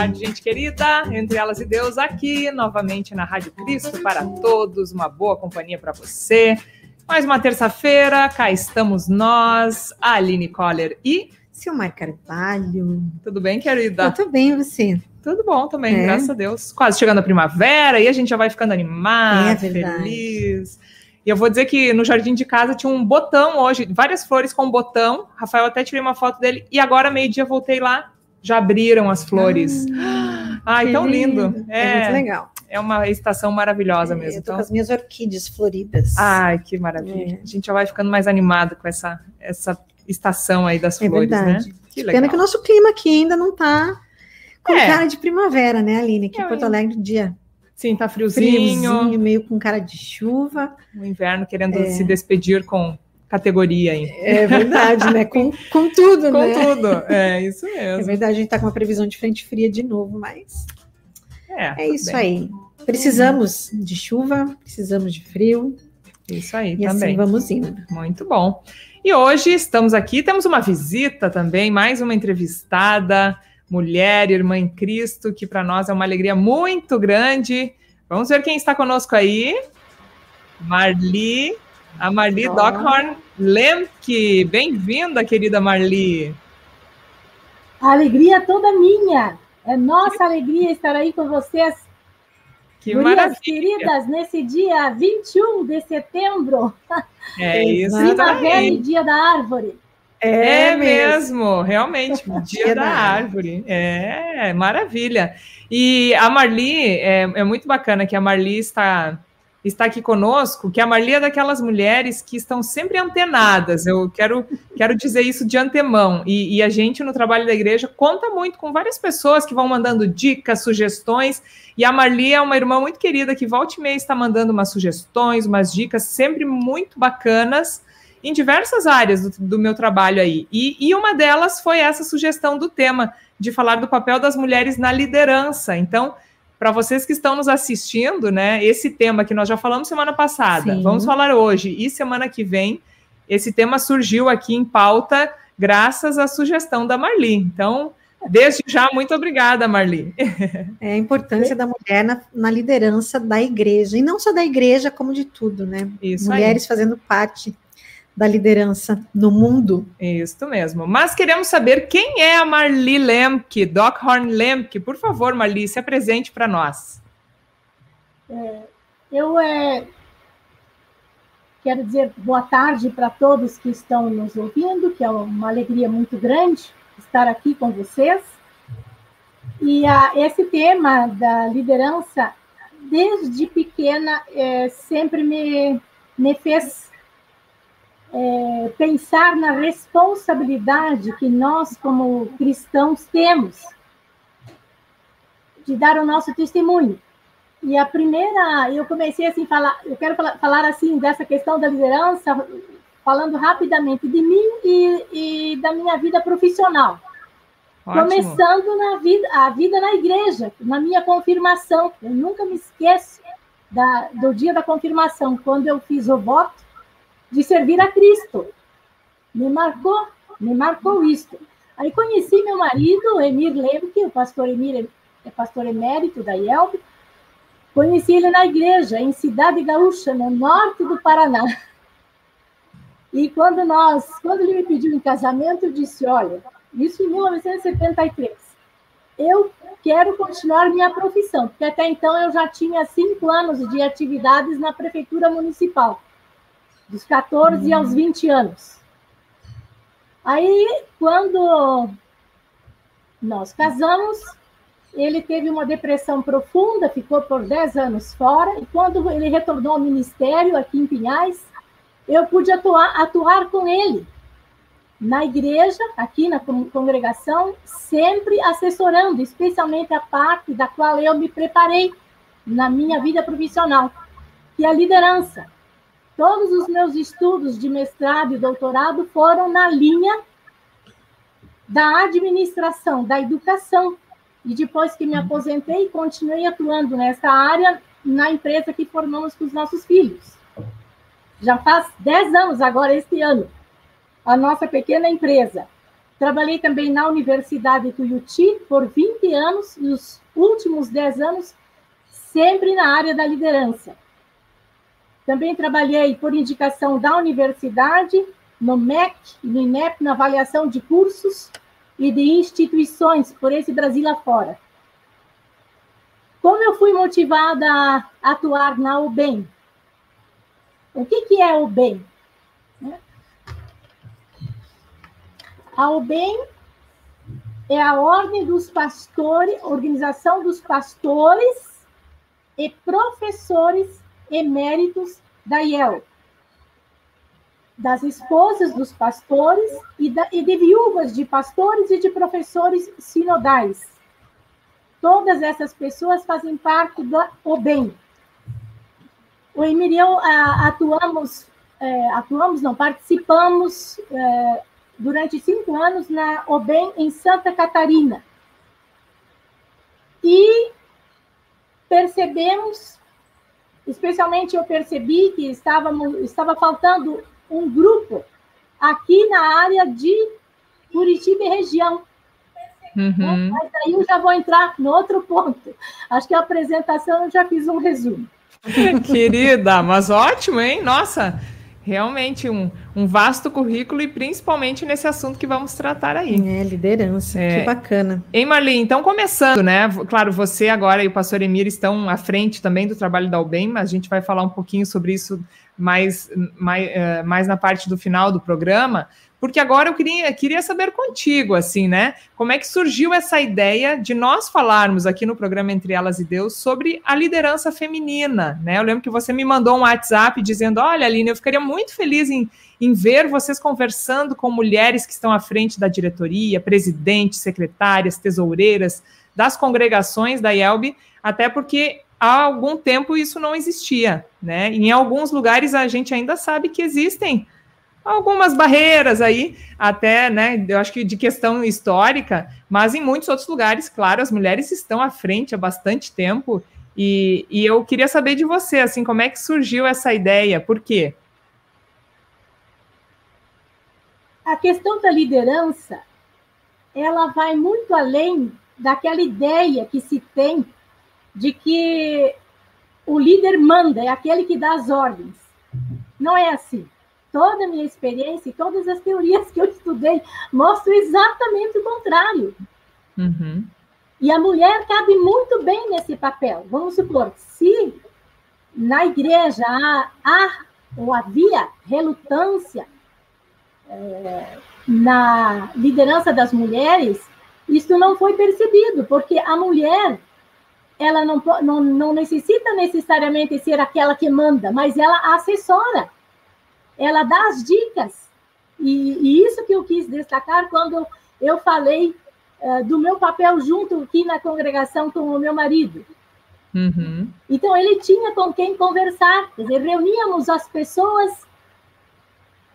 tarde, gente querida. Entre elas e Deus, aqui novamente na Rádio Cristo para todos. Uma boa companhia para você. Mais uma terça-feira, cá estamos nós, Aline Coller e Silmar Carvalho. Tudo bem, querida? Eu tô bem, você? Tudo bom também, é. graças a Deus. Quase chegando a primavera e a gente já vai ficando animado, é feliz. E eu vou dizer que no jardim de casa tinha um botão hoje, várias flores com botão. Rafael até tirei uma foto dele e agora meio-dia voltei lá, já abriram as flores. Ah, Ai, tão lindo. lindo. É, é, muito legal. É uma estação maravilhosa é, mesmo. Eu tô então... com as minhas orquídeas floridas. Ai, que maravilha. É. A gente já vai ficando mais animado com essa, essa estação aí das é flores, né? verdade. né? Que legal. Pena que o nosso clima aqui ainda não tá com é. cara de primavera, né, Aline? Aqui em Porto Alegre, dia Sim, tá friozinho. friozinho. meio com cara de chuva. O inverno querendo é. se despedir com categoria aí. É verdade, né? Com, com tudo, com né? Com tudo, é isso mesmo. É verdade, a gente tá com uma previsão de frente fria de novo, mas é, é isso bem. aí. Precisamos de chuva, precisamos de frio. Isso aí, e também. assim vamos indo. Muito bom. E hoje estamos aqui, temos uma visita também, mais uma entrevistada mulher, irmã em Cristo, que para nós é uma alegria muito grande. Vamos ver quem está conosco aí. Marli, a Marli oh. Dockhorn Lemke. Bem-vinda, querida Marli. A alegria toda minha. É nossa que... alegria estar aí com vocês. Que Gurias maravilha. queridas, nesse dia 21 de setembro. É isso. Primavera e dia da árvore. É, é mesmo, realmente, dia da árvore. É, maravilha. E a Marli, é, é, muito bacana que a Marli está, está aqui conosco, que a Marli é daquelas mulheres que estão sempre antenadas. Eu quero, quero dizer isso de antemão. E, e a gente, no trabalho da igreja, conta muito com várias pessoas que vão mandando dicas, sugestões. E a Marli é uma irmã muito querida que volta e meia está mandando umas sugestões, umas dicas sempre muito bacanas em diversas áreas do, do meu trabalho aí. E, e, uma delas foi essa sugestão do tema, de falar do papel das mulheres na liderança. Então, para vocês que estão nos assistindo, né, esse tema que nós já falamos semana passada, Sim. vamos falar hoje e semana que vem, esse tema surgiu aqui em pauta graças à sugestão da Marli. Então, Desde já, muito obrigada, Marli. É a importância da mulher na, na, liderança da igreja, e não só da igreja, como de tudo, né? Isso Mulheres aí. fazendo parte da liderança no mundo. Isso mesmo. Mas queremos saber quem é a Marli Lemke, Dockhorn Lemke. Por favor, Marli, se apresente para nós. É, eu é, quero dizer boa tarde para todos que estão nos ouvindo, que é uma alegria muito grande estar aqui com vocês. E a, esse tema da liderança, desde pequena, é, sempre me, me fez é, pensar na responsabilidade que nós, como cristãos, temos de dar o nosso testemunho. E a primeira, eu comecei assim falar, eu quero falar, falar assim dessa questão da liderança, falando rapidamente de mim e, e da minha vida profissional. Ótimo. Começando na vida, a vida na igreja, na minha confirmação. Eu nunca me esqueço da, do dia da confirmação, quando eu fiz o voto de servir a Cristo. Me marcou, me marcou isto. Aí conheci meu marido, Emir Lemke, o pastor Emir é pastor emérito da IELB. Conheci ele na igreja, em Cidade Gaúcha, no norte do Paraná. E quando nós, quando ele me pediu em casamento, eu disse: Olha, isso em 1973, eu quero continuar minha profissão, porque até então eu já tinha cinco anos de atividades na prefeitura municipal dos 14 aos 20 anos. Aí, quando nós casamos, ele teve uma depressão profunda, ficou por 10 anos fora, e quando ele retornou ao ministério aqui em Pinhais, eu pude atuar, atuar com ele na igreja, aqui na congregação, sempre assessorando, especialmente a parte da qual eu me preparei na minha vida profissional, que é a liderança. Todos os meus estudos de mestrado e doutorado foram na linha da administração, da educação. E depois que me aposentei, continuei atuando nessa área na empresa que formamos com os nossos filhos. Já faz 10 anos agora, este ano, a nossa pequena empresa. Trabalhei também na Universidade Tuiuti por 20 anos e os últimos 10 anos sempre na área da liderança. Também trabalhei por indicação da universidade, no MEC e no INEP, na avaliação de cursos e de instituições por esse Brasil afora. Como eu fui motivada a atuar na UBEM? O que, que é o UBEM? A UBEM é a Ordem dos Pastores, Organização dos Pastores e Professores Eméritos da IEL, das esposas dos pastores e, da, e de viúvas de pastores e de professores sinodais. Todas essas pessoas fazem parte do OBEM. O Emirião atuamos, é, atuamos, não, participamos é, durante cinco anos na OBEM em Santa Catarina. E percebemos, especialmente eu percebi que estava, estava faltando um grupo aqui na área de Curitiba e região. Uhum. Mas aí eu já vou entrar no outro ponto. Acho que a apresentação eu já fiz um resumo. Querida, mas ótimo, hein? Nossa, realmente um, um vasto currículo e principalmente nesse assunto que vamos tratar aí. É, liderança, é. que bacana. Hein, Marli, então começando, né? Claro, você agora e o pastor Emir estão à frente também do trabalho da UBEM, mas a gente vai falar um pouquinho sobre isso mais, mais, uh, mais na parte do final do programa porque agora eu queria, queria saber contigo, assim, né? Como é que surgiu essa ideia de nós falarmos aqui no programa Entre Elas e Deus sobre a liderança feminina, né? Eu lembro que você me mandou um WhatsApp dizendo: Olha, Aline, eu ficaria muito feliz em, em ver vocês conversando com mulheres que estão à frente da diretoria, presidentes, secretárias, tesoureiras das congregações da IELB, até porque há algum tempo isso não existia, né? Em alguns lugares a gente ainda sabe que existem algumas barreiras aí, até, né, eu acho que de questão histórica, mas em muitos outros lugares, claro, as mulheres estão à frente há bastante tempo, e, e eu queria saber de você, assim, como é que surgiu essa ideia, por quê? A questão da liderança, ela vai muito além daquela ideia que se tem de que o líder manda, é aquele que dá as ordens. Não é assim toda a minha experiência e todas as teorias que eu estudei mostram exatamente o contrário. Uhum. E a mulher cabe muito bem nesse papel. Vamos supor, se na igreja há, há ou havia relutância é, na liderança das mulheres, isso não foi percebido, porque a mulher ela não, não, não necessita necessariamente ser aquela que manda, mas ela assessora ela dá as dicas. E, e isso que eu quis destacar quando eu falei uh, do meu papel junto aqui na congregação com o meu marido. Uhum. Então, ele tinha com quem conversar, quer dizer, reuníamos as pessoas,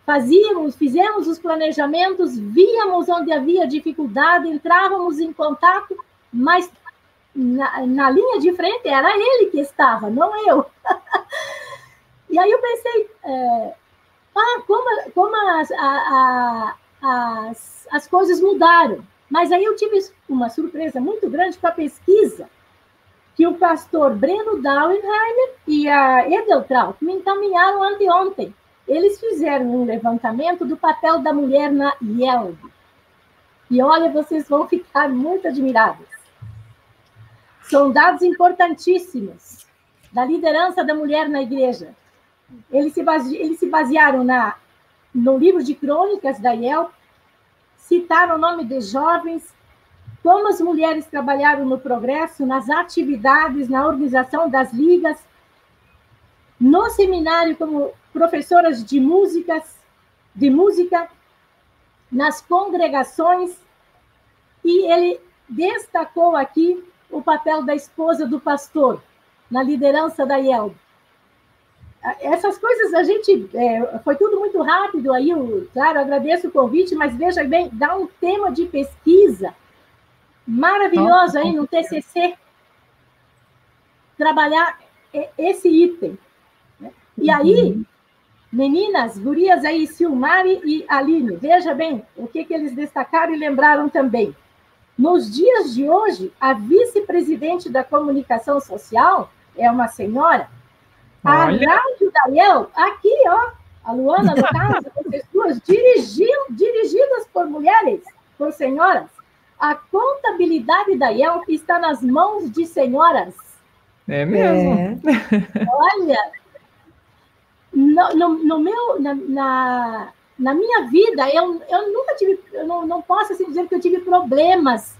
fazíamos, fizemos os planejamentos, víamos onde havia dificuldade, entrávamos em contato, mas na, na linha de frente era ele que estava, não eu. e aí eu pensei, é, ah, como, como as, a, a, as, as coisas mudaram. Mas aí eu tive uma surpresa muito grande com a pesquisa que o pastor Breno Dauenheimer e a Edeltraut me encaminharam anteontem. Eles fizeram um levantamento do papel da mulher na IELB. E olha, vocês vão ficar muito admirados. São dados importantíssimos da liderança da mulher na igreja. Eles se, base, eles se basearam na, no livro de crônicas da IEL, citaram o nome de jovens, como as mulheres trabalharam no progresso, nas atividades, na organização das ligas, no seminário como professoras de músicas, de música, nas congregações, e ele destacou aqui o papel da esposa do pastor na liderança da IELB essas coisas a gente é, foi tudo muito rápido aí, eu, claro, agradeço o convite, mas veja bem, dá um tema de pesquisa maravilhoso aí no TCC trabalhar esse item. Né? E aí, Meninas, gurias aí, Silmari e Aline, veja bem o que, que eles destacaram e lembraram também. Nos dias de hoje, a vice-presidente da comunicação social é uma senhora. A Rádio Daniel, aqui, ó, a Luana, no caso, vocês duas, dirigidas por mulheres, por senhoras. A contabilidade da IEL está nas mãos de senhoras. É mesmo. É. Olha, no, no, no meu, na, na, na, minha vida, eu, eu nunca tive, eu não, não posso assim, dizer que eu tive problemas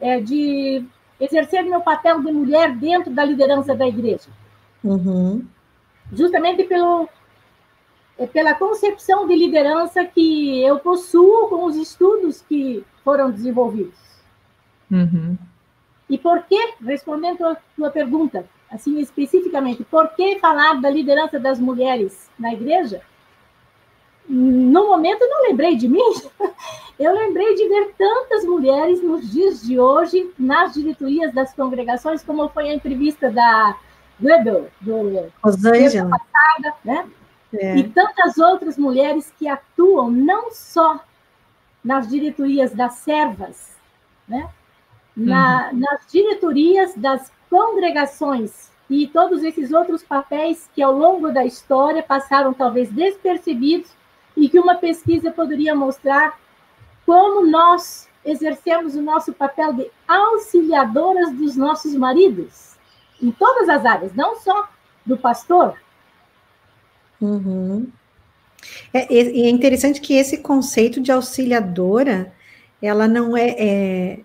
é, de exercer meu papel de mulher dentro da liderança da igreja. Uhum. Justamente pelo, é, pela concepção de liderança que eu possuo com os estudos que foram desenvolvidos. Uhum. E por que, respondendo a tua pergunta, assim especificamente, por que falar da liderança das mulheres na igreja? No momento eu não lembrei de mim, eu lembrei de ver tantas mulheres nos dias de hoje nas diretorias das congregações, como foi a entrevista da Goebel, do Rosângela passada, né? É. E tantas outras mulheres que atuam não só nas diretorias das servas, né? Na, uhum. nas diretorias das congregações e todos esses outros papéis que ao longo da história passaram talvez despercebidos e que uma pesquisa poderia mostrar como nós exercemos o nosso papel de auxiliadoras dos nossos maridos em todas as áreas, não só do pastor. Uhum. É, é interessante que esse conceito de auxiliadora, ela não é, é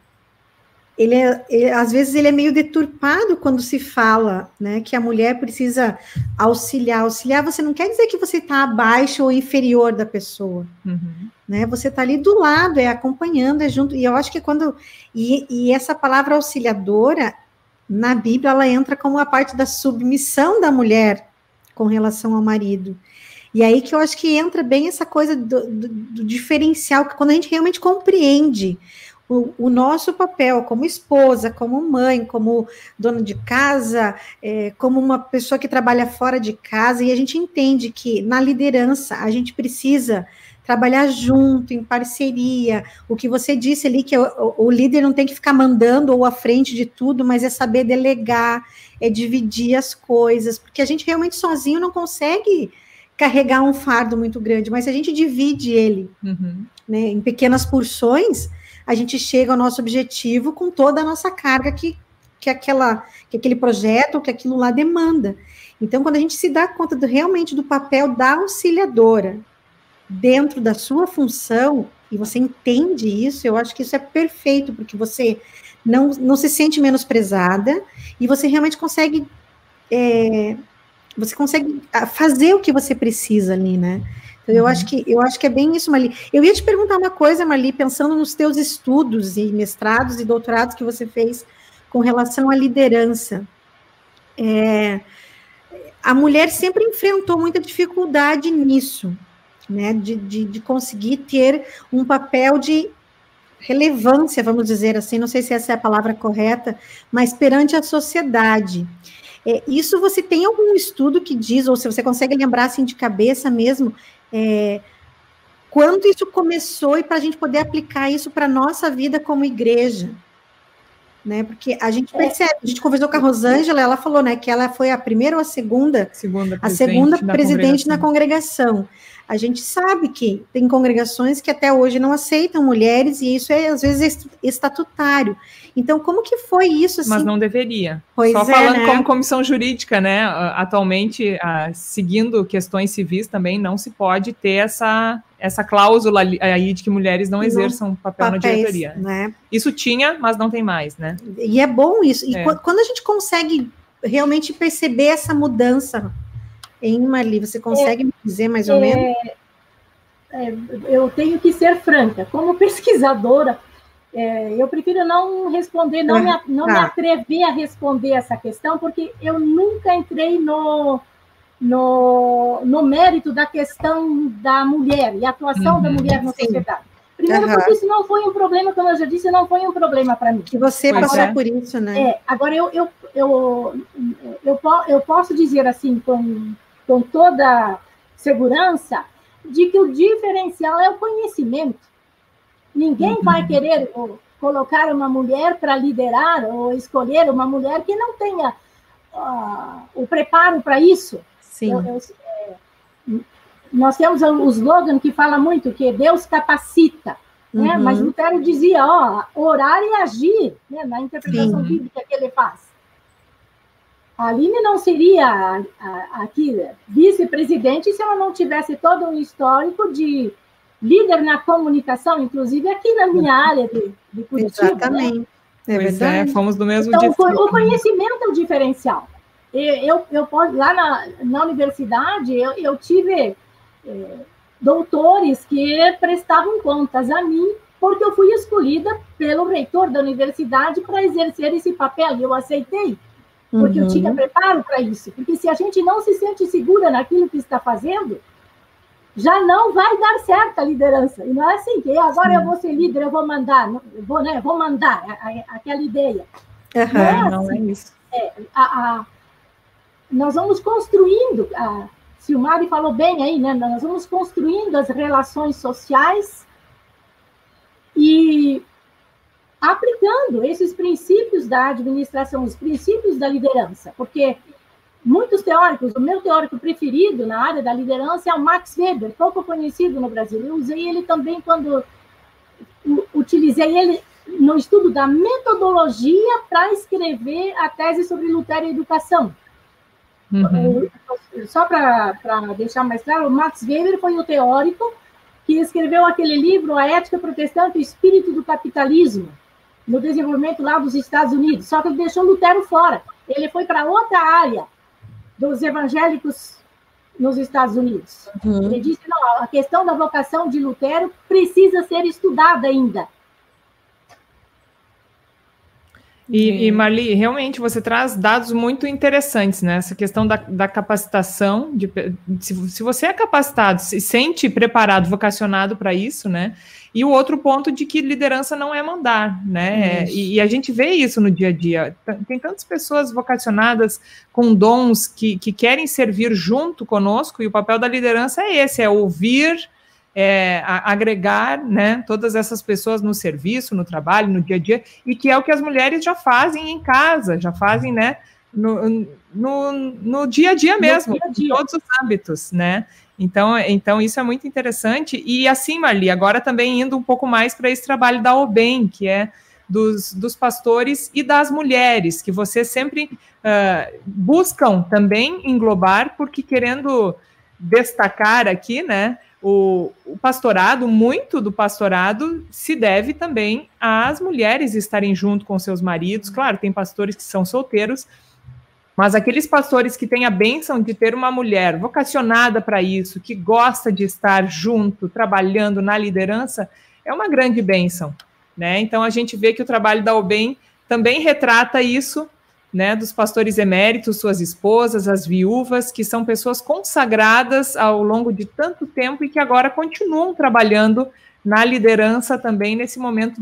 ele é, ele, às vezes ele é meio deturpado quando se fala, né, que a mulher precisa auxiliar. Auxiliar, você não quer dizer que você está abaixo ou inferior da pessoa, uhum. né? Você está ali do lado, é acompanhando, é junto. E eu acho que quando e, e essa palavra auxiliadora na Bíblia ela entra como a parte da submissão da mulher com relação ao marido. E aí que eu acho que entra bem essa coisa do, do, do diferencial, que quando a gente realmente compreende o, o, nosso papel como esposa, como mãe, como dona de casa, é, como uma pessoa que trabalha fora de casa, e a gente entende que na liderança a gente precisa trabalhar junto, em parceria. O que você disse ali, que o, o, líder não tem que ficar mandando ou à frente de tudo, mas é saber delegar, é dividir as coisas, porque a gente realmente sozinho não consegue carregar um fardo muito grande, mas se a gente divide ele uhum. né, em pequenas porções, a gente chega ao nosso objetivo com toda a nossa carga que, que, aquela, que aquele projeto, que aquilo lá demanda. Então, quando a gente se dá conta do, realmente do papel da auxiliadora dentro da sua função, e você entende isso, eu acho que isso é perfeito, porque você não, não se sente menosprezada e você realmente consegue. É, você consegue ah, fazer o que você precisa ali, né? Então, eu, uhum. acho que, eu acho que é bem isso, Mali. Eu ia te perguntar uma coisa, Mali, pensando nos teus estudos e mestrados e doutorados que você fez com relação à liderança. É, a mulher sempre enfrentou muita dificuldade nisso, né, de, de, de conseguir ter um papel de relevância, vamos dizer assim, não sei se essa é a palavra correta, mas perante a sociedade. É, isso você tem algum estudo que diz, ou se você consegue lembrar assim de cabeça mesmo, é, quando isso começou e para a gente poder aplicar isso para a nossa vida como igreja. Né, porque a gente percebe, a gente conversou com a Rosângela, ela falou, né, que ela foi a primeira ou a segunda, segunda a segunda presidente na congregação. A gente sabe que tem congregações que até hoje não aceitam mulheres e isso é às vezes estatutário. Então, como que foi isso? Assim? Mas não deveria. Pois Só é, falando né? como comissão jurídica, né? Atualmente, seguindo questões civis também, não se pode ter essa, essa cláusula aí de que mulheres não, não exerçam papel papéis, na diretoria. Né? Isso tinha, mas não tem mais, né? E é bom isso. E é. quando a gente consegue realmente perceber essa mudança em Marli, você consegue é, me dizer mais ou é, menos? É, eu tenho que ser franca, como pesquisadora, é, eu prefiro não responder, não, me, não me atrever a responder essa questão, porque eu nunca entrei no, no, no mérito da questão da mulher e a atuação uhum, da mulher na sim. sociedade. Primeiro, uhum. porque isso não foi um problema, como eu já disse, não foi um problema para mim. Que você pois passou é. por isso, né? É, agora, eu, eu, eu, eu, eu, eu posso dizer assim, com, com toda segurança, de que o diferencial é o conhecimento. Ninguém uhum. vai querer colocar uma mulher para liderar ou escolher uma mulher que não tenha uh, o preparo para isso. Sim. Eu, eu, é, nós temos o slogan que fala muito que Deus capacita. Né? Uhum. Mas Lutero dizia, ó, orar e agir, né? na interpretação Sim. bíblica que ele faz. A Aline não seria aqui vice-presidente se ela não tivesse todo um histórico de líder na comunicação, inclusive aqui na minha área de, de Curitiba. Né? Exatamente. Né? É pois é, fomos do mesmo então, O conhecimento é o diferencial. Eu, eu, eu lá na, na universidade, eu, eu tive é, doutores que prestavam contas a mim, porque eu fui escolhida pelo reitor da universidade para exercer esse papel, e eu aceitei porque uhum. eu tinha preparo para isso. Porque se a gente não se sente segura naquilo que está fazendo, já não vai dar certo a liderança. E não é assim que agora Sim. eu vou ser líder, eu vou mandar, eu vou, né, vou mandar aquela ideia. Uhum, não, é assim. não é isso. É, a, a, nós vamos construindo, a Silmari falou bem aí, né? Nós vamos construindo as relações sociais e aplicando esses princípios da administração, os princípios da liderança, porque muitos teóricos, o meu teórico preferido na área da liderança é o Max Weber, pouco conhecido no Brasil. Eu usei ele também quando utilizei ele no estudo da metodologia para escrever a tese sobre Lutero e educação. Uhum. Só para deixar mais claro, o Max Weber foi o teórico que escreveu aquele livro, A Ética Protestante e o Espírito do Capitalismo no desenvolvimento lá dos Estados Unidos, só que ele deixou Lutero fora. Ele foi para outra área dos evangélicos nos Estados Unidos. Uhum. Ele disse: não, a questão da vocação de Lutero precisa ser estudada ainda. E, e, Marli, realmente você traz dados muito interessantes, né? Essa questão da, da capacitação, de, se, se você é capacitado, se sente preparado, vocacionado para isso, né? E o outro ponto de que liderança não é mandar, né? E, e, a gente vê isso no dia a dia. Tem tantas pessoas vocacionadas com dons que, que querem servir junto conosco, e o papel da liderança é esse: é ouvir, é, agregar né, todas essas pessoas no serviço, no trabalho, no dia a dia, e que é o que as mulheres já fazem em casa, já fazem né, no, no, no dia a dia mesmo, dia -a -dia. em todos os âmbitos, né? Então, então, isso é muito interessante. E assim, Marli, agora também indo um pouco mais para esse trabalho da OBEM, que é dos, dos pastores e das mulheres, que você sempre uh, buscam também englobar, porque querendo destacar aqui, né? O, o, pastorado, muito do pastorado se deve também às mulheres estarem junto com seus maridos. Claro, tem pastores que são solteiros, mas aqueles pastores que têm a bênção de ter uma mulher vocacionada para isso, que gosta de estar junto, trabalhando na liderança, é uma grande bênção. Né? Então a gente vê que o trabalho da OBEM também retrata isso né, dos pastores eméritos, suas esposas, as viúvas, que são pessoas consagradas ao longo de tanto tempo e que agora continuam trabalhando na liderança também nesse momento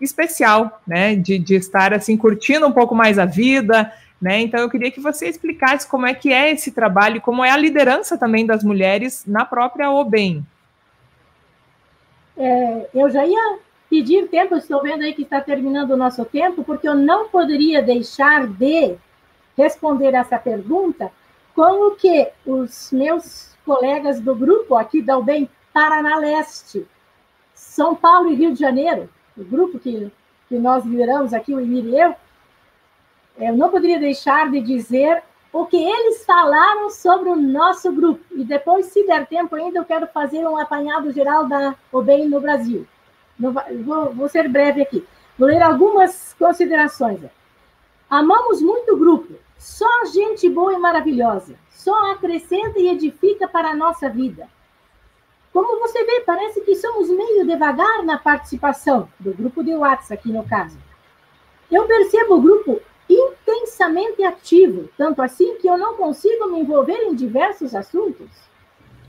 especial, né, de, de estar assim curtindo um pouco mais a vida, né? Então eu queria que você explicasse como é que é esse trabalho, como é a liderança também das mulheres na própria OBEM. É, eu já ia pedir tempo, estou vendo aí que está terminando o nosso tempo, porque eu não poderia deixar de responder essa pergunta como que os meus colegas do grupo aqui da UBEM Paraná Leste, São Paulo e Rio de Janeiro, o grupo que, que nós lideramos aqui, o Emir e eu, eu não poderia deixar de dizer o que eles falaram sobre o nosso grupo. E depois, se der tempo ainda, eu quero fazer um apanhado geral da OBEM no Brasil vou, vou ser breve aqui. Vou ler algumas considerações. Amamos muito o grupo, só gente boa e maravilhosa, só acrescenta e edifica para a nossa vida. Como você vê, parece que somos meio devagar na participação do grupo de WhatsApp aqui no caso. Eu percebo o grupo intensamente ativo, tanto assim que eu não consigo me envolver em diversos assuntos.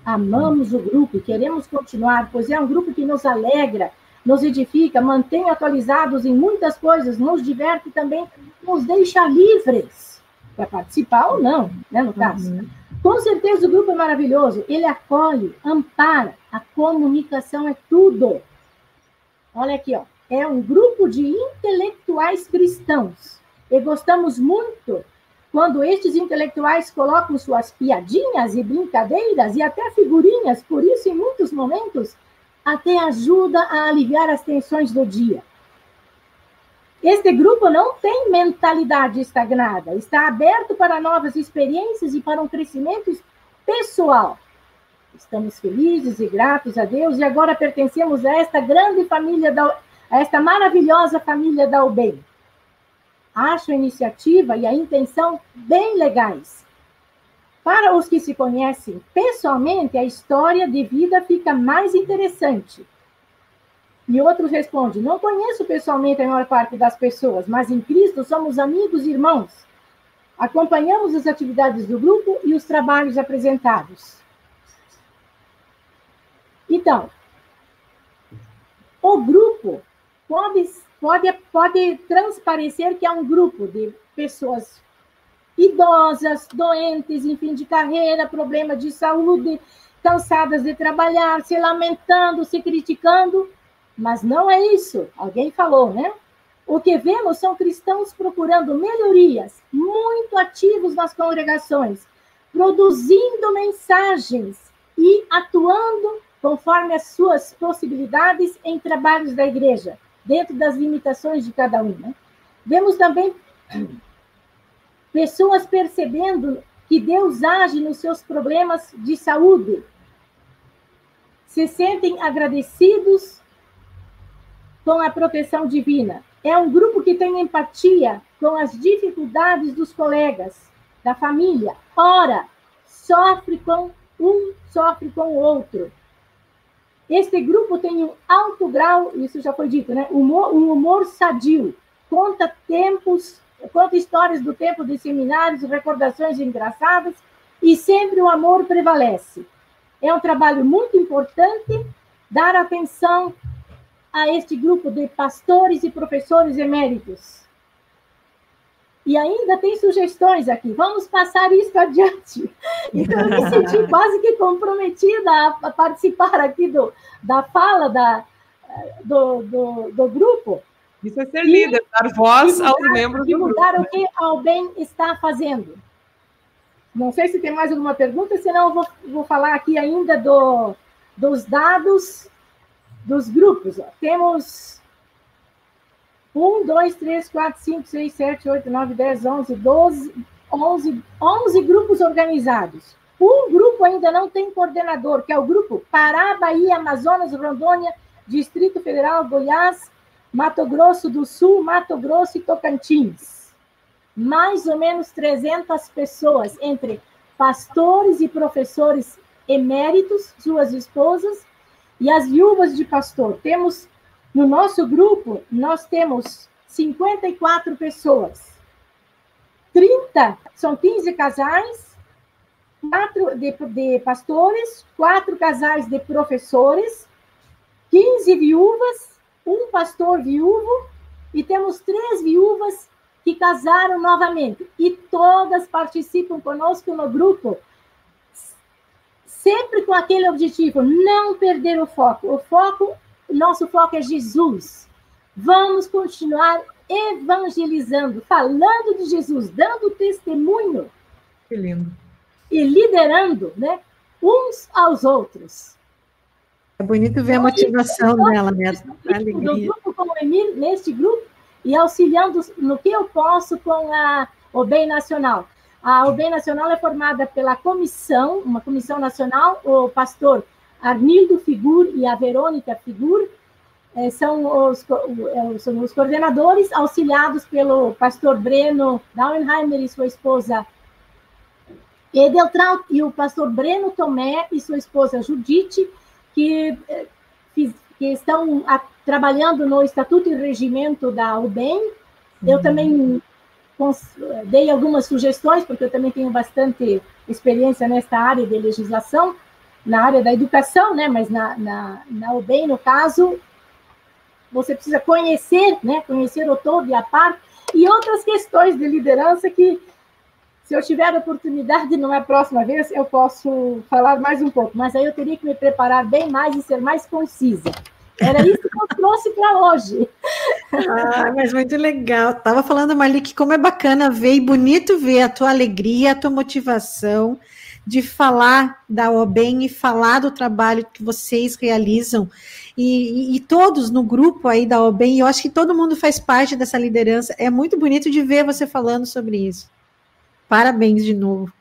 Amamos o grupo e queremos continuar, pois é um grupo que nos alegra, nos edifica, mantém atualizados em muitas coisas, nos diverte também, nos deixa livres para participar ou não, né, no caso. Uhum. Com certeza o grupo é maravilhoso. Ele acolhe, ampara. A comunicação é tudo. Olha aqui, ó. É um grupo de intelectuais cristãos. E gostamos muito quando estes intelectuais colocam suas piadinhas e brincadeiras e até figurinhas, por isso, em muitos momentos, até ajuda a aliviar as tensões do dia. Este grupo não tem mentalidade estagnada, está aberto para novas experiências e para um crescimento pessoal. Estamos felizes e gratos a Deus e agora pertencemos a esta grande família, da, a esta maravilhosa família da UBEM. Acho a iniciativa e a intenção bem legais. Para os que se conhecem pessoalmente, a história de vida fica mais interessante e outros respondem: Não conheço pessoalmente a maior parte das pessoas, mas em Cristo somos amigos e irmãos. Acompanhamos as atividades do grupo e os trabalhos apresentados. Então, o grupo pode, pode, pode transparecer que é um grupo de pessoas idosas, doentes, em fim de carreira, problema de saúde, cansadas de trabalhar, se lamentando, se criticando, mas não é isso. Alguém falou, né? O que vemos são cristãos procurando melhorias, muito ativos nas congregações, produzindo mensagens e atuando conforme as suas possibilidades em trabalhos da igreja, dentro das limitações de cada um. Né? Vemos também pessoas percebendo que Deus age nos seus problemas de saúde, se sentem agradecidos com a proteção divina. É um grupo que tem empatia com as dificuldades dos colegas, da família. Ora, sofre com um, sofre com o outro. Este grupo tem um alto grau, isso já foi dito, né? Humor, um humor sadio. Conta tempos, conta histórias do tempo de seminários, recordações engraçadas e sempre o amor prevalece. É um trabalho muito importante dar atenção a este grupo de pastores e professores eméritos. E ainda tem sugestões aqui. Vamos passar isso adiante. Então, eu me senti quase que comprometida a participar aqui do, da fala da, do, do, do grupo. Isso é ser líder, dar voz aos membros do grupo. o que o bem está fazendo. Não sei se tem mais alguma pergunta, senão eu vou, vou falar aqui ainda do, dos dados dos grupos. Ó. Temos 1, 2, 3, 4, 5, 6, 7, 8, 9, 10, 11, 12, 11, 11 grupos organizados. Um grupo ainda não tem coordenador, que é o grupo Pará, Bahia, Amazonas, Rondônia, Distrito Federal, Goiás, Mato Grosso do Sul, Mato Grosso e Tocantins. Mais ou menos 300 pessoas, entre pastores e professores eméritos, suas esposas, e as viúvas de pastor. Temos no nosso grupo, nós temos 54 pessoas. 30 são 15 casais, quatro de, de pastores, quatro casais de professores, 15 viúvas, um pastor viúvo e temos três viúvas que casaram novamente e todas participam conosco no grupo sempre com aquele objetivo, não perder o foco. O foco, nosso foco é Jesus. Vamos continuar evangelizando, falando de Jesus, dando testemunho. Que lindo. E liderando, né, uns aos outros. É bonito ver a motivação dela mesmo, a alegria. No grupo com o Emir, neste grupo, e auxiliando no que eu posso com a, o Bem Nacional. A UBEM Nacional é formada pela comissão, uma comissão nacional, o pastor Arnildo Figur e a Verônica Figur, é, são os, é, são os coordenadores, auxiliados pelo pastor Breno Dauenheimer e sua esposa Edeltraut, e o pastor Breno Tomé e sua esposa Judite, que, é, que estão trabalhando no Estatuto e Regimento da UBEM. Eu uhum. também dei algumas sugestões, porque eu também tenho bastante experiência nesta área de legislação, na área da educação, né? Mas na, na, na UBEM, no caso, você precisa conhecer, né? Conhecer o todo e a parte, e outras questões de liderança que se eu tiver a oportunidade numa próxima vez, eu posso falar mais um pouco, mas aí eu teria que me preparar bem mais e ser mais concisa. Era isso que eu trouxe para hoje. Ah, mas muito legal. Tava falando, Marli, que como é bacana ver e bonito ver a tua alegria, a tua motivação de falar da OBEM e falar do trabalho que vocês realizam. E, e, e, todos no grupo aí da OBEM, eu acho que todo mundo faz parte dessa liderança. É muito bonito de ver você falando sobre isso. Parabéns de novo.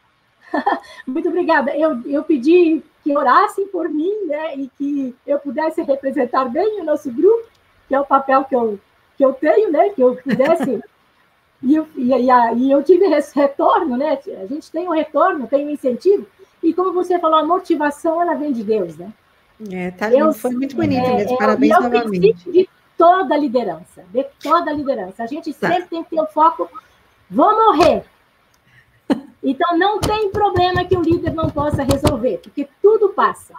Muito obrigada. Eu, eu pedi que orassem por mim, né, e que eu pudesse representar bem o nosso grupo, que é o papel que eu, que eu tenho, né, que eu pudesse. e, eu, e, e, e eu tive esse retorno, né? A gente tem um retorno, tem um incentivo. E como você falou, a motivação ela vem de Deus, né? É, tá eu, foi muito bonito é, mesmo. Parabéns é, novamente. De toda a liderança, de toda a liderança. A gente tá. sempre tem que ter o foco. Vou morrer, então, não tem problema que o líder não possa resolver, porque tudo passa.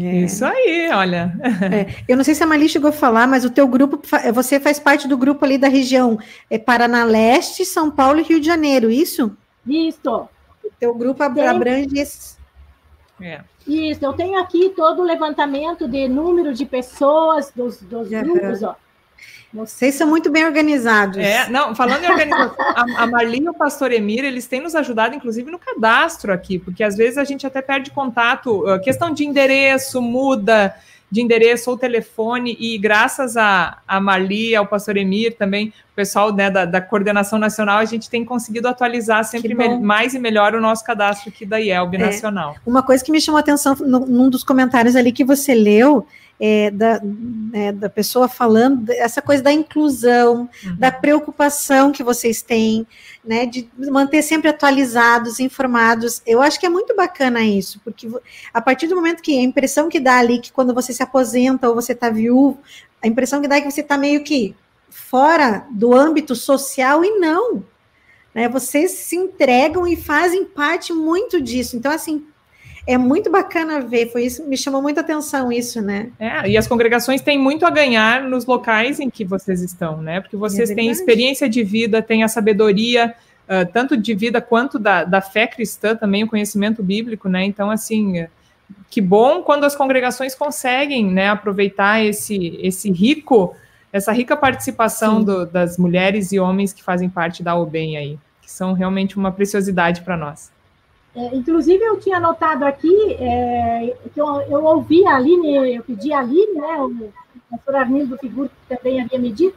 É. Isso aí, olha. É. Eu não sei se a Mali chegou a falar, mas o teu grupo, você faz parte do grupo ali da região é Paraná Leste, São Paulo e Rio de Janeiro, isso? Isso. O teu grupo abrange esses. É. Isso, eu tenho aqui todo o levantamento de número de pessoas dos, dos grupos, ó. Vocês são muito bem organizados. É, não, falando em organização, a, a Marli e o pastor Emir, eles têm nos ajudado, inclusive, no cadastro aqui, porque às vezes a gente até perde contato, questão de endereço, muda de endereço ou telefone, e graças a, a Marli, ao pastor Emir também, o pessoal né, da, da coordenação nacional, a gente tem conseguido atualizar sempre mais e melhor o nosso cadastro aqui da IELB é, Nacional. Uma coisa que me chamou a atenção no, num dos comentários ali que você leu, é, da, é, da pessoa falando, essa coisa da inclusão, uhum. da preocupação que vocês têm, né, de manter sempre atualizados, informados. Eu acho que é muito bacana isso, porque a partir do momento que a impressão que dá ali, que quando você se aposenta ou você está viúvo, a impressão que dá é que você está meio que fora do âmbito social e não. Né, vocês se entregam e fazem parte muito disso. Então, assim, é muito bacana ver, foi isso, me chamou muita atenção isso, né? É, e as congregações têm muito a ganhar nos locais em que vocês estão, né? Porque vocês é têm experiência de vida, têm a sabedoria, uh, tanto de vida quanto da, da fé cristã, também o conhecimento bíblico, né? Então, assim, que bom quando as congregações conseguem, né, aproveitar esse, esse rico, essa rica participação do, das mulheres e homens que fazem parte da OBEM aí, que são realmente uma preciosidade para nós. É, inclusive, eu tinha anotado aqui é, que eu, eu ouvi a Aline, eu pedi a Aline, né, o pastor Armindo Figur, que também havia me dito,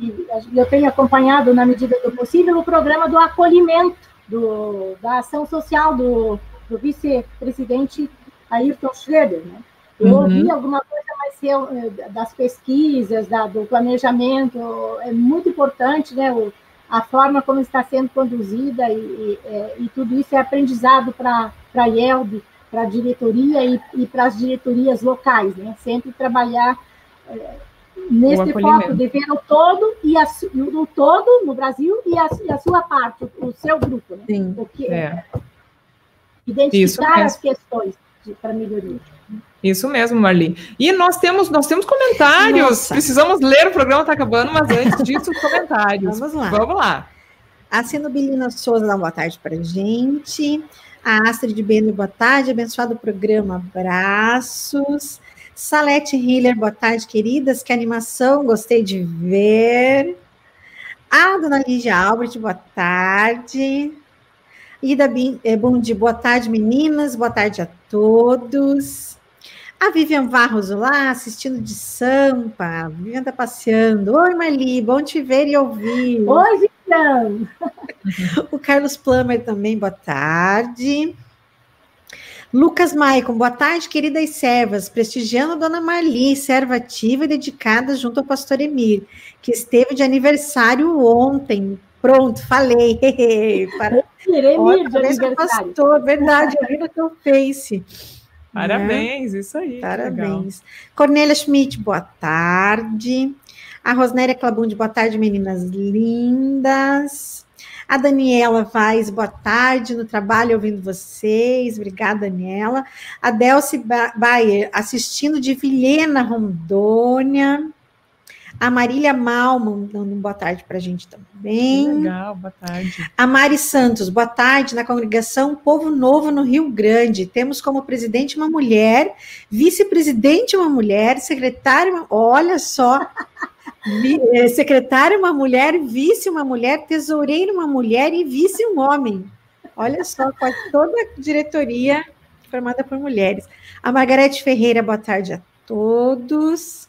e eu tenho acompanhado, na medida do possível, o programa do acolhimento, do, da ação social do, do vice-presidente Ayrton Schroeder. Né? Eu uhum. ouvi alguma coisa mais eu, é, das pesquisas, da, do planejamento, é muito importante, né? O, a forma como está sendo conduzida e, e, é, e tudo isso é aprendizado para a IELB, para a diretoria e, e para as diretorias locais, né? Sempre trabalhar é, nesse foco de ver o todo e a, o todo no Brasil e a, e a sua parte, o, seu grupo, né? Sim, é. Identificar as questões para melhoria. Isso mesmo, Marli. E nós temos, nós temos comentários. Nossa. Precisamos ler, o programa está acabando, mas antes disso, comentários. Vamos lá. Vamos lá. A Sinobilina Souza dá uma boa tarde para gente. A Astrid Beno, boa tarde. Abençoado programa, abraços. Salete Hiller, boa tarde, queridas. Que animação, gostei de ver. A dona Lígia Albert, boa tarde. Ida é, bom dia, boa tarde, meninas. Boa tarde a todos. A Vivian Varros lá, assistindo de Sampa. A Vivian está passeando. Oi, Marli, bom te ver e ouvir. Oi, Vivian. o Carlos Plummer também, boa tarde. Lucas Maicon, boa tarde, queridas servas, prestigiando a Dona Marli, serva ativa e dedicada junto ao pastor Emir, que esteve de aniversário ontem. Pronto, falei. Para... De aniversário. Pastor, verdade, eu vi no teu Face. Parabéns, né? isso aí. Parabéns. Cornélia Schmidt, boa tarde. A Rosnéria Clabunde, boa tarde, meninas lindas. A Daniela Vaz, boa tarde no trabalho, ouvindo vocês. Obrigada, Daniela. A Delci Bayer, assistindo de Vilhena, Rondônia. A Marília Malman dando boa tarde para a gente também. Legal, boa tarde. A Mari Santos, boa tarde. Na congregação Povo Novo no Rio Grande. Temos como presidente uma mulher, vice-presidente uma mulher, secretária, uma... olha só. Eh, secretária uma mulher, vice uma mulher, tesoureiro uma mulher e vice um homem. Olha só, toda a diretoria formada por mulheres. A Margarete Ferreira, boa tarde a todos.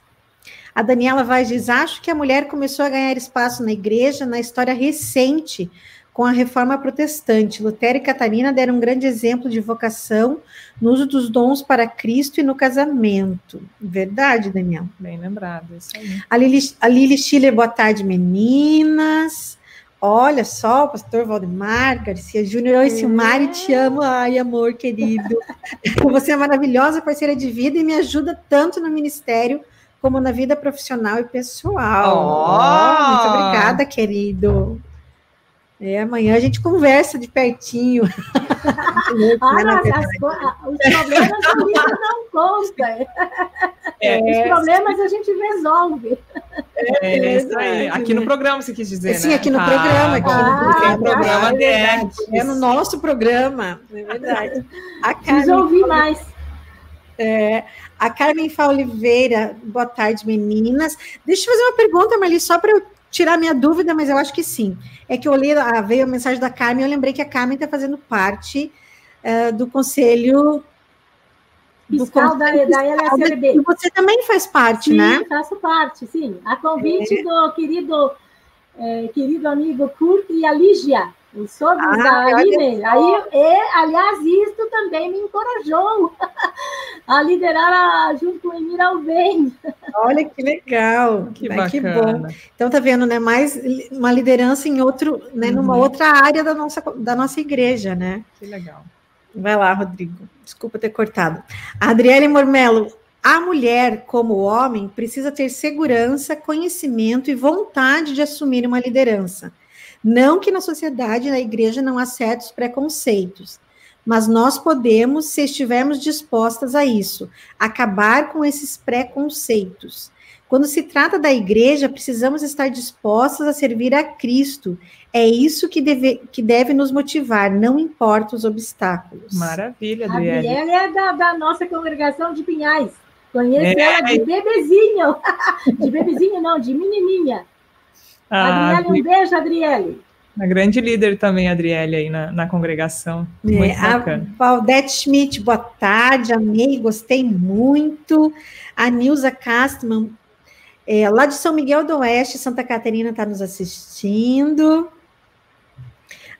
A Daniela Vaz diz: Acho que a mulher começou a ganhar espaço na igreja na história recente, com a reforma protestante. Lutero e Catarina deram um grande exemplo de vocação no uso dos dons para Cristo e no casamento. Verdade, Daniel? Bem lembrado, isso aí. A Lili, a Lili Schiller, boa tarde, meninas. Olha só, o pastor Valdemar Garcia Júnior. Oi, Silmari, te amo. Ai, amor querido. Você é maravilhosa, parceira de vida e me ajuda tanto no ministério como na vida profissional e pessoal. Oh! Muito obrigada, querido. É, amanhã a gente conversa de pertinho. ah, não, as, os problemas vida não conta. É, os problemas a gente resolve. É, é isso aí. Aqui no programa você quis dizer, Sim, né? aqui no ah, programa. Aqui ah, no programa é, é no nosso programa, é verdade. A Carmen, Resolvi mais. É, a Carmen Oliveira, boa tarde, meninas. Deixa eu fazer uma pergunta, Marli, só para eu tirar minha dúvida, mas eu acho que sim. É que eu li, ah, veio a mensagem da Carmen, eu lembrei que a Carmen está fazendo parte uh, do conselho fiscal da, da LSLB. E você também faz parte, sim, né? Faço parte, sim. A convite é. do querido, é, querido amigo Kurt e a Lígia sogros ah. Aí, e, aliás, isso também me encorajou a liderar a, junto com o Emir Alvém. Olha que legal, que, né? que bom. Então, tá vendo, né? Mais uma liderança em outro, né? Uhum. Numa outra área da nossa, da nossa igreja, né? Que legal. Vai lá, Rodrigo. Desculpa ter cortado. A Adriele Mormelo, a mulher, como o homem, precisa ter segurança, conhecimento e vontade de assumir uma liderança. Não que na sociedade, na igreja, não há certos preconceitos, mas nós podemos, se estivermos dispostas a isso, acabar com esses preconceitos. Quando se trata da igreja, precisamos estar dispostas a servir a Cristo. É isso que deve, que deve nos motivar, não importa os obstáculos. Maravilha, Adriele. A Adriele é da, da nossa congregação de Pinhais. Conheço é. ela de bebezinho. De bebezinho, não, de menininha. Ah, Adriele, um beijo, Adriele. A grande líder também, Adriele, aí na, na congregação. É, muito é, bacana. A Valdete Schmidt, boa tarde, amei, gostei muito. A Nilza Castman, é, lá de São Miguel do Oeste, Santa Catarina, está nos assistindo.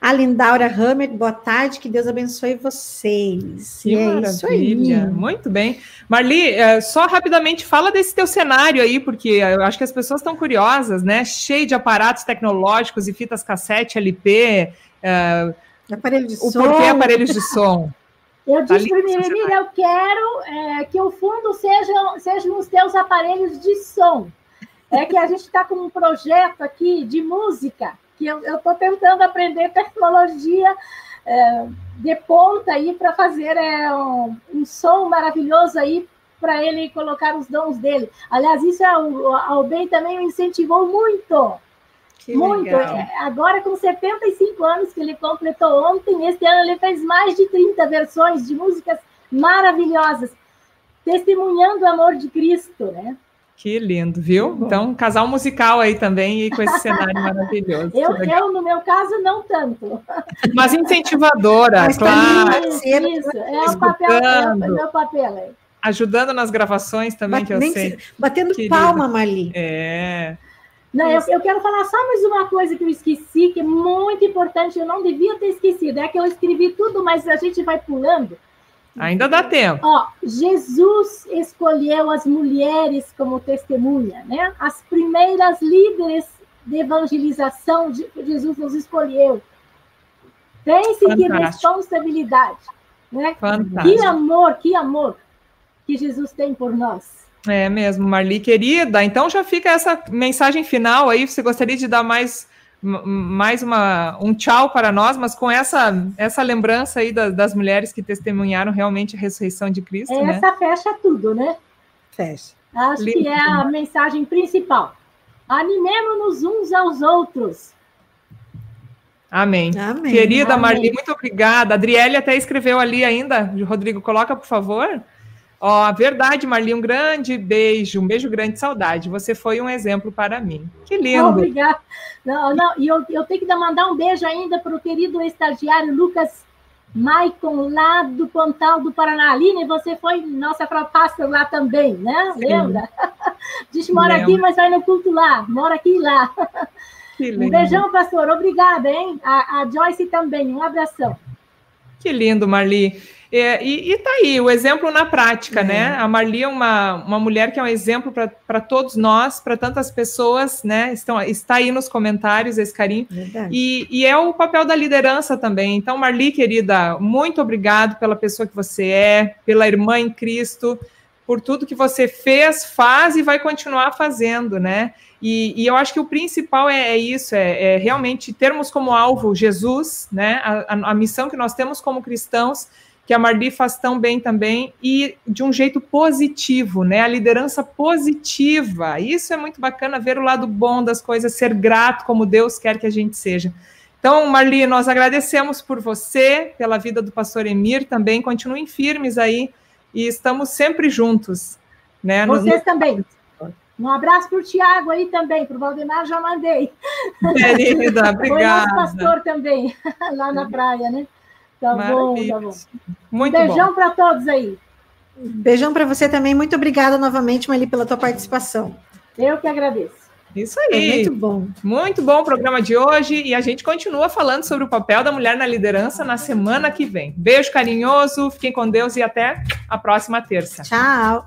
A Lindaura Hammer, boa tarde, que Deus abençoe vocês. Que é maravilha, muito bem. Marli, é, só rapidamente fala desse teu cenário aí, porque eu acho que as pessoas estão curiosas, né? Cheio de aparatos tecnológicos e fitas cassete, LP. É, aparelho de o som. porquê aparelhos de som? Eu disse para mim, Emília, eu quero é, que o fundo sejam, sejam os teus aparelhos de som. É que a gente está com um projeto aqui de música que eu estou tentando aprender tecnologia é, de ponta aí para fazer é, um, um, som maravilhoso aí para ele colocar os dons dele. Aliás, isso é, o Albem também me incentivou muito. Que muito. É, agora, com 75 anos que ele completou ontem, este ano ele fez mais de 30 versões de músicas maravilhosas, testemunhando o amor de Cristo, né? Que lindo, viu? Então, casal musical aí também e com esse cenário maravilhoso. Eu, eu, no meu caso, não tanto. Mas incentivadora, Mas claro. Isso, isso. É o papel, é o meu papel. É. Ajudando nas gravações também, que eu sei. Batendo Querida. palma, Mali. É. Não, eu, eu, quero falar só mais uma coisa que eu esqueci, que é muito importante, eu não devia ter esquecido. É que eu escrevi tudo, mas a gente vai pulando. Ainda dá tempo. Ó, Jesus escolheu as mulheres como testemunha, né? As primeiras líderes de evangelização, Jesus nos escolheu. Pense que responsabilidade, né? Fantástico. Que amor, que amor que Jesus tem por nós. É mesmo, Marli, querida. Então já fica essa mensagem final aí. Você gostaria de dar mais mais uma, um tchau para nós, mas com essa, essa lembrança aí das, das mulheres que testemunharam realmente a ressurreição de Cristo. Essa né? fecha tudo, né? Fecha. Acho Lindo. que é a mensagem principal. Animemos-nos uns aos outros. Amém. Amém. Querida Amém. Marli, muito obrigada. A Adriele até escreveu ali ainda. Rodrigo, coloca, por favor. Ó, a verdade, Marli, um grande beijo, um beijo grande, saudade. Você foi um exemplo para mim. Que lindo. Obrigada. Não, não, e eu, eu tenho que mandar um beijo ainda para o querido estagiário Lucas Maicon, lá do Pontal do Paraná. Aline, você foi nossa pastor lá também, né? Sim. Lembra? Diz que mora aqui, mas vai no culto lá. Mora aqui e lá. Um beijão, pastor. Obrigada, hein? A, a, Joyce também. Um abração. Que lindo, Marli. É, e, e tá aí, o exemplo na prática, né? é. né? A Marli é uma, uma mulher que é um exemplo para todos nós, para tantas pessoas, né? Estão, está aí nos comentários esse carinho. E, e, é o papel da liderança também. Então, Marli, querida, muito obrigado pela pessoa que você é, pela irmã em Cristo, por tudo que você fez, faz e vai continuar fazendo, né? E, e, eu acho que o principal é, é isso, é, é, realmente termos como alvo Jesus, né? A, a, a, missão que nós temos como cristãos, que a Marli faz tão bem também, e de um jeito positivo, né? A liderança positiva. Isso é muito bacana ver o lado bom das coisas, ser grato como Deus quer que a gente seja. Então, Marli, nós agradecemos por você, pela vida do pastor Emir também. Continuem firmes aí e estamos sempre juntos. Né? Vocês também. Um abraço para o Tiago aí também, para o Valdemar já mandei. Querida, obrigada. Foi nosso pastor também, lá na praia, né? Tá bom, tá bom. Muito Beijão para todos aí. Beijão para você também. Muito obrigada novamente, Mali, pela tua participação. Eu que agradeço. Isso aí. É muito bom. Muito bom o programa de hoje e a gente continua falando sobre o papel da mulher na liderança na semana que vem. Beijo carinhoso, fiquem com Deus e até a próxima terça. Tchau.